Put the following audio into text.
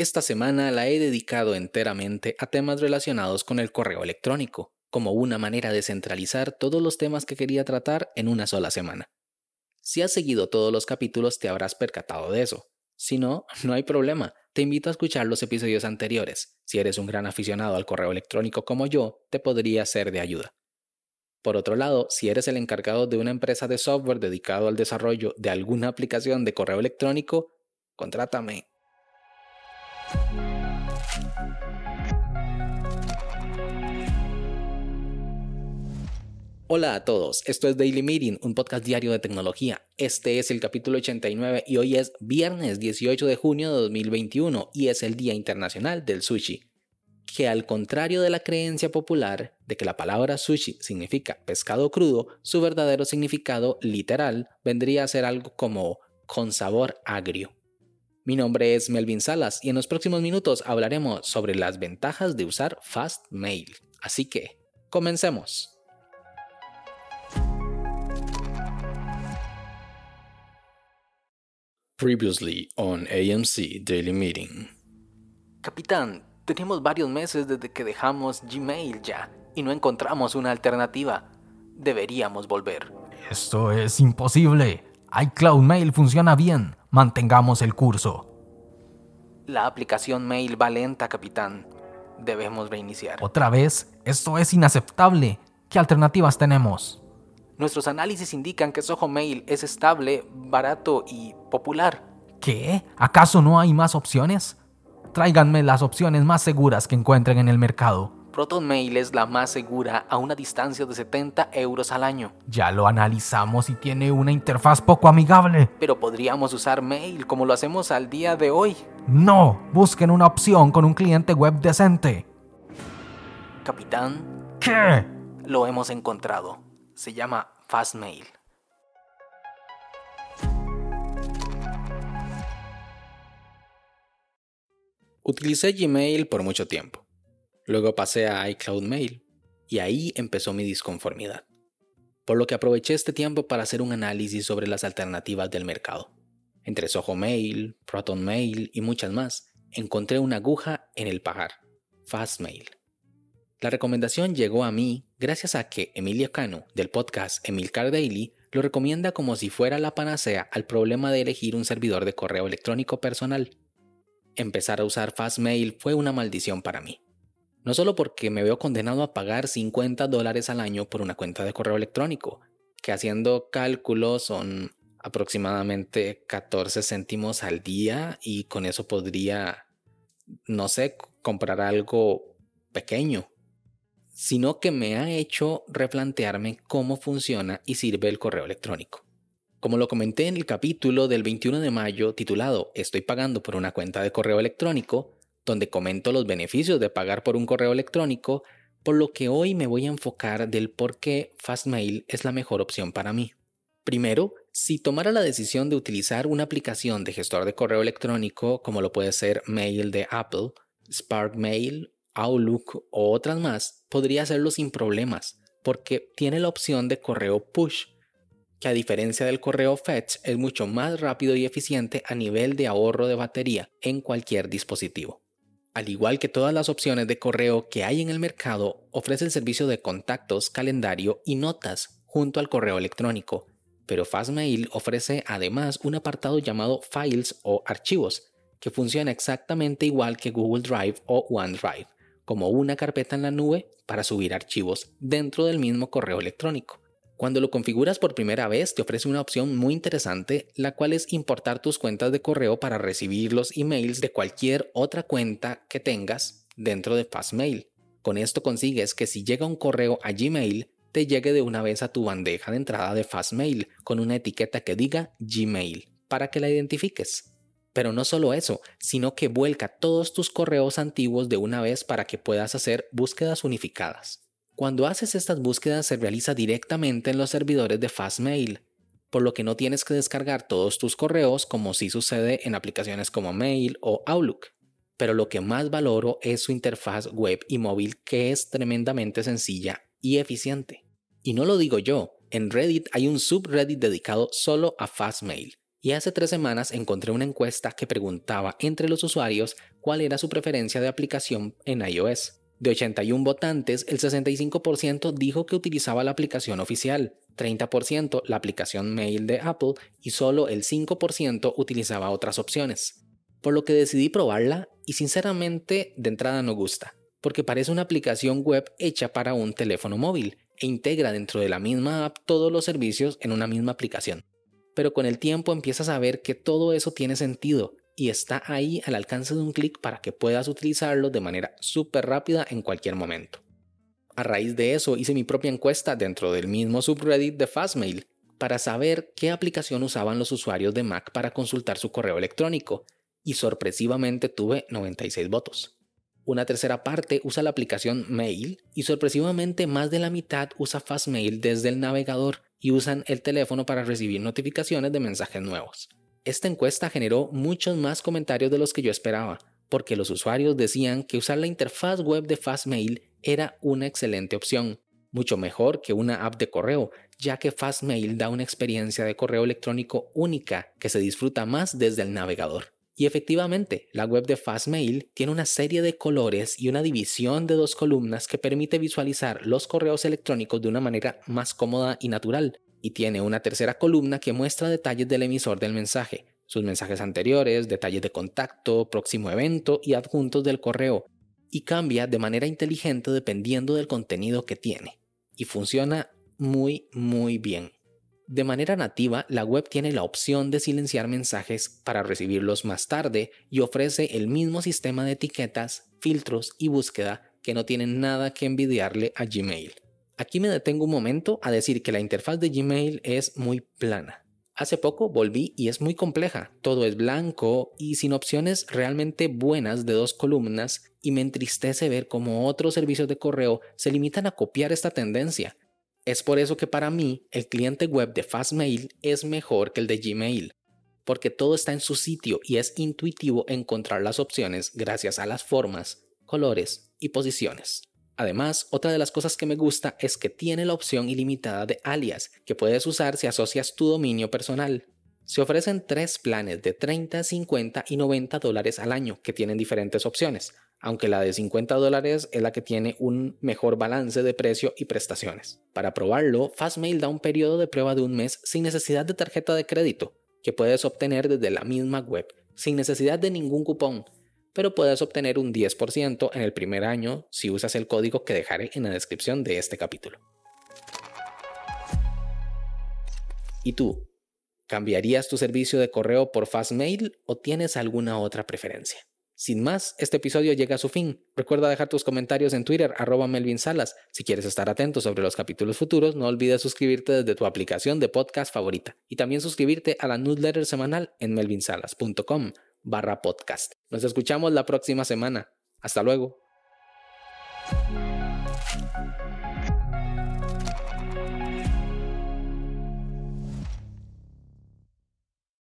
Esta semana la he dedicado enteramente a temas relacionados con el correo electrónico, como una manera de centralizar todos los temas que quería tratar en una sola semana. Si has seguido todos los capítulos te habrás percatado de eso. Si no, no hay problema, te invito a escuchar los episodios anteriores. Si eres un gran aficionado al correo electrónico como yo, te podría ser de ayuda. Por otro lado, si eres el encargado de una empresa de software dedicado al desarrollo de alguna aplicación de correo electrónico, contrátame. Hola a todos, esto es Daily Meeting, un podcast diario de tecnología. Este es el capítulo 89 y hoy es viernes 18 de junio de 2021 y es el Día Internacional del Sushi. Que al contrario de la creencia popular de que la palabra sushi significa pescado crudo, su verdadero significado literal vendría a ser algo como con sabor agrio. Mi nombre es Melvin Salas y en los próximos minutos hablaremos sobre las ventajas de usar Fastmail. Así que, comencemos. Previously on AMC Daily Meeting. Capitán, tenemos varios meses desde que dejamos Gmail ya y no encontramos una alternativa. Deberíamos volver. Esto es imposible. iCloud Mail funciona bien. Mantengamos el curso. La aplicación Mail va lenta, capitán. Debemos reiniciar. ¿Otra vez? Esto es inaceptable. ¿Qué alternativas tenemos? Nuestros análisis indican que Soho Mail es estable, barato y popular. ¿Qué? ¿Acaso no hay más opciones? Tráiganme las opciones más seguras que encuentren en el mercado. ProtonMail es la más segura a una distancia de 70 euros al año. Ya lo analizamos y tiene una interfaz poco amigable. Pero podríamos usar Mail como lo hacemos al día de hoy. No, busquen una opción con un cliente web decente. Capitán, ¿Qué? lo hemos encontrado. Se llama Fastmail. Utilicé Gmail por mucho tiempo. Luego pasé a iCloud Mail y ahí empezó mi disconformidad. Por lo que aproveché este tiempo para hacer un análisis sobre las alternativas del mercado. Entre Soho Mail, Proton Mail y muchas más, encontré una aguja en el pajar, Fastmail. La recomendación llegó a mí gracias a que Emilio Cano, del podcast Emilcar Daily, lo recomienda como si fuera la panacea al problema de elegir un servidor de correo electrónico personal. Empezar a usar Fastmail fue una maldición para mí. No solo porque me veo condenado a pagar 50 dólares al año por una cuenta de correo electrónico, que haciendo cálculos son aproximadamente 14 céntimos al día y con eso podría, no sé, comprar algo pequeño, sino que me ha hecho replantearme cómo funciona y sirve el correo electrónico. Como lo comenté en el capítulo del 21 de mayo titulado Estoy pagando por una cuenta de correo electrónico, donde comento los beneficios de pagar por un correo electrónico, por lo que hoy me voy a enfocar del por qué Fastmail es la mejor opción para mí. Primero, si tomara la decisión de utilizar una aplicación de gestor de correo electrónico como lo puede ser Mail de Apple, Spark Mail, Outlook o otras más, podría hacerlo sin problemas, porque tiene la opción de correo push, que a diferencia del correo fetch es mucho más rápido y eficiente a nivel de ahorro de batería en cualquier dispositivo. Al igual que todas las opciones de correo que hay en el mercado, ofrece el servicio de contactos, calendario y notas junto al correo electrónico, pero Fastmail ofrece además un apartado llamado Files o Archivos, que funciona exactamente igual que Google Drive o OneDrive, como una carpeta en la nube para subir archivos dentro del mismo correo electrónico. Cuando lo configuras por primera vez te ofrece una opción muy interesante, la cual es importar tus cuentas de correo para recibir los emails de cualquier otra cuenta que tengas dentro de Fastmail. Con esto consigues que si llega un correo a Gmail, te llegue de una vez a tu bandeja de entrada de Fastmail con una etiqueta que diga Gmail para que la identifiques. Pero no solo eso, sino que vuelca todos tus correos antiguos de una vez para que puedas hacer búsquedas unificadas. Cuando haces estas búsquedas se realiza directamente en los servidores de Fastmail, por lo que no tienes que descargar todos tus correos como sí sucede en aplicaciones como Mail o Outlook. Pero lo que más valoro es su interfaz web y móvil que es tremendamente sencilla y eficiente. Y no lo digo yo, en Reddit hay un subreddit dedicado solo a Fastmail, Y hace tres semanas encontré una encuesta que preguntaba entre los usuarios cuál era su preferencia de aplicación en iOS. De 81 votantes, el 65% dijo que utilizaba la aplicación oficial, 30% la aplicación mail de Apple y solo el 5% utilizaba otras opciones. Por lo que decidí probarla y sinceramente de entrada no gusta, porque parece una aplicación web hecha para un teléfono móvil e integra dentro de la misma app todos los servicios en una misma aplicación. Pero con el tiempo empiezas a ver que todo eso tiene sentido y está ahí al alcance de un clic para que puedas utilizarlo de manera súper rápida en cualquier momento. A raíz de eso hice mi propia encuesta dentro del mismo subreddit de Fastmail para saber qué aplicación usaban los usuarios de Mac para consultar su correo electrónico y sorpresivamente tuve 96 votos. Una tercera parte usa la aplicación Mail y sorpresivamente más de la mitad usa Fastmail desde el navegador y usan el teléfono para recibir notificaciones de mensajes nuevos. Esta encuesta generó muchos más comentarios de los que yo esperaba, porque los usuarios decían que usar la interfaz web de Fastmail era una excelente opción, mucho mejor que una app de correo, ya que Fastmail da una experiencia de correo electrónico única que se disfruta más desde el navegador. Y efectivamente, la web de Fastmail tiene una serie de colores y una división de dos columnas que permite visualizar los correos electrónicos de una manera más cómoda y natural, y tiene una tercera columna que muestra detalles del emisor del mensaje, sus mensajes anteriores, detalles de contacto, próximo evento y adjuntos del correo, y cambia de manera inteligente dependiendo del contenido que tiene, y funciona muy muy bien. De manera nativa, la web tiene la opción de silenciar mensajes para recibirlos más tarde y ofrece el mismo sistema de etiquetas, filtros y búsqueda que no tienen nada que envidiarle a Gmail. Aquí me detengo un momento a decir que la interfaz de Gmail es muy plana. Hace poco volví y es muy compleja, todo es blanco y sin opciones realmente buenas de dos columnas y me entristece ver cómo otros servicios de correo se limitan a copiar esta tendencia. Es por eso que para mí el cliente web de Fastmail es mejor que el de Gmail, porque todo está en su sitio y es intuitivo encontrar las opciones gracias a las formas, colores y posiciones. Además, otra de las cosas que me gusta es que tiene la opción ilimitada de alias, que puedes usar si asocias tu dominio personal. Se ofrecen tres planes de 30, 50 y 90 dólares al año que tienen diferentes opciones, aunque la de 50 dólares es la que tiene un mejor balance de precio y prestaciones. Para probarlo, Fastmail da un periodo de prueba de un mes sin necesidad de tarjeta de crédito, que puedes obtener desde la misma web, sin necesidad de ningún cupón, pero puedes obtener un 10% en el primer año si usas el código que dejaré en la descripción de este capítulo. ¿Y tú? ¿Cambiarías tu servicio de correo por Fastmail o tienes alguna otra preferencia? Sin más, este episodio llega a su fin. Recuerda dejar tus comentarios en Twitter, arroba Melvin Salas. Si quieres estar atento sobre los capítulos futuros, no olvides suscribirte desde tu aplicación de podcast favorita. Y también suscribirte a la newsletter semanal en melvinsalas.com barra podcast. Nos escuchamos la próxima semana. Hasta luego.